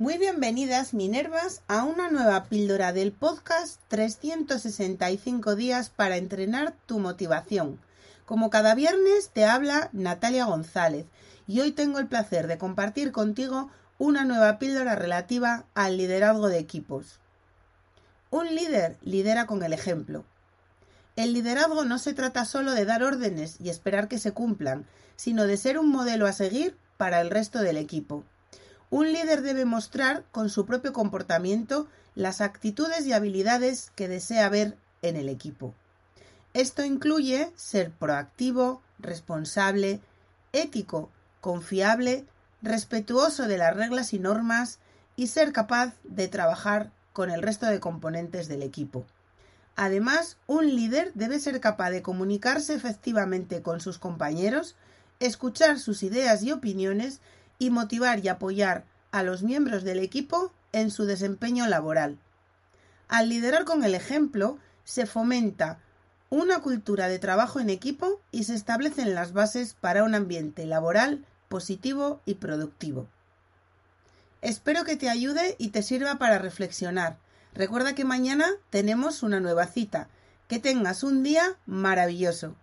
Muy bienvenidas Minervas a una nueva píldora del podcast 365 días para entrenar tu motivación. Como cada viernes te habla Natalia González y hoy tengo el placer de compartir contigo una nueva píldora relativa al liderazgo de equipos. Un líder lidera con el ejemplo. El liderazgo no se trata solo de dar órdenes y esperar que se cumplan, sino de ser un modelo a seguir para el resto del equipo. Un líder debe mostrar con su propio comportamiento las actitudes y habilidades que desea ver en el equipo. Esto incluye ser proactivo, responsable, ético, confiable, respetuoso de las reglas y normas y ser capaz de trabajar con el resto de componentes del equipo. Además, un líder debe ser capaz de comunicarse efectivamente con sus compañeros, escuchar sus ideas y opiniones y motivar y apoyar a los miembros del equipo en su desempeño laboral. Al liderar con el ejemplo, se fomenta una cultura de trabajo en equipo y se establecen las bases para un ambiente laboral positivo y productivo. Espero que te ayude y te sirva para reflexionar. Recuerda que mañana tenemos una nueva cita. Que tengas un día maravilloso.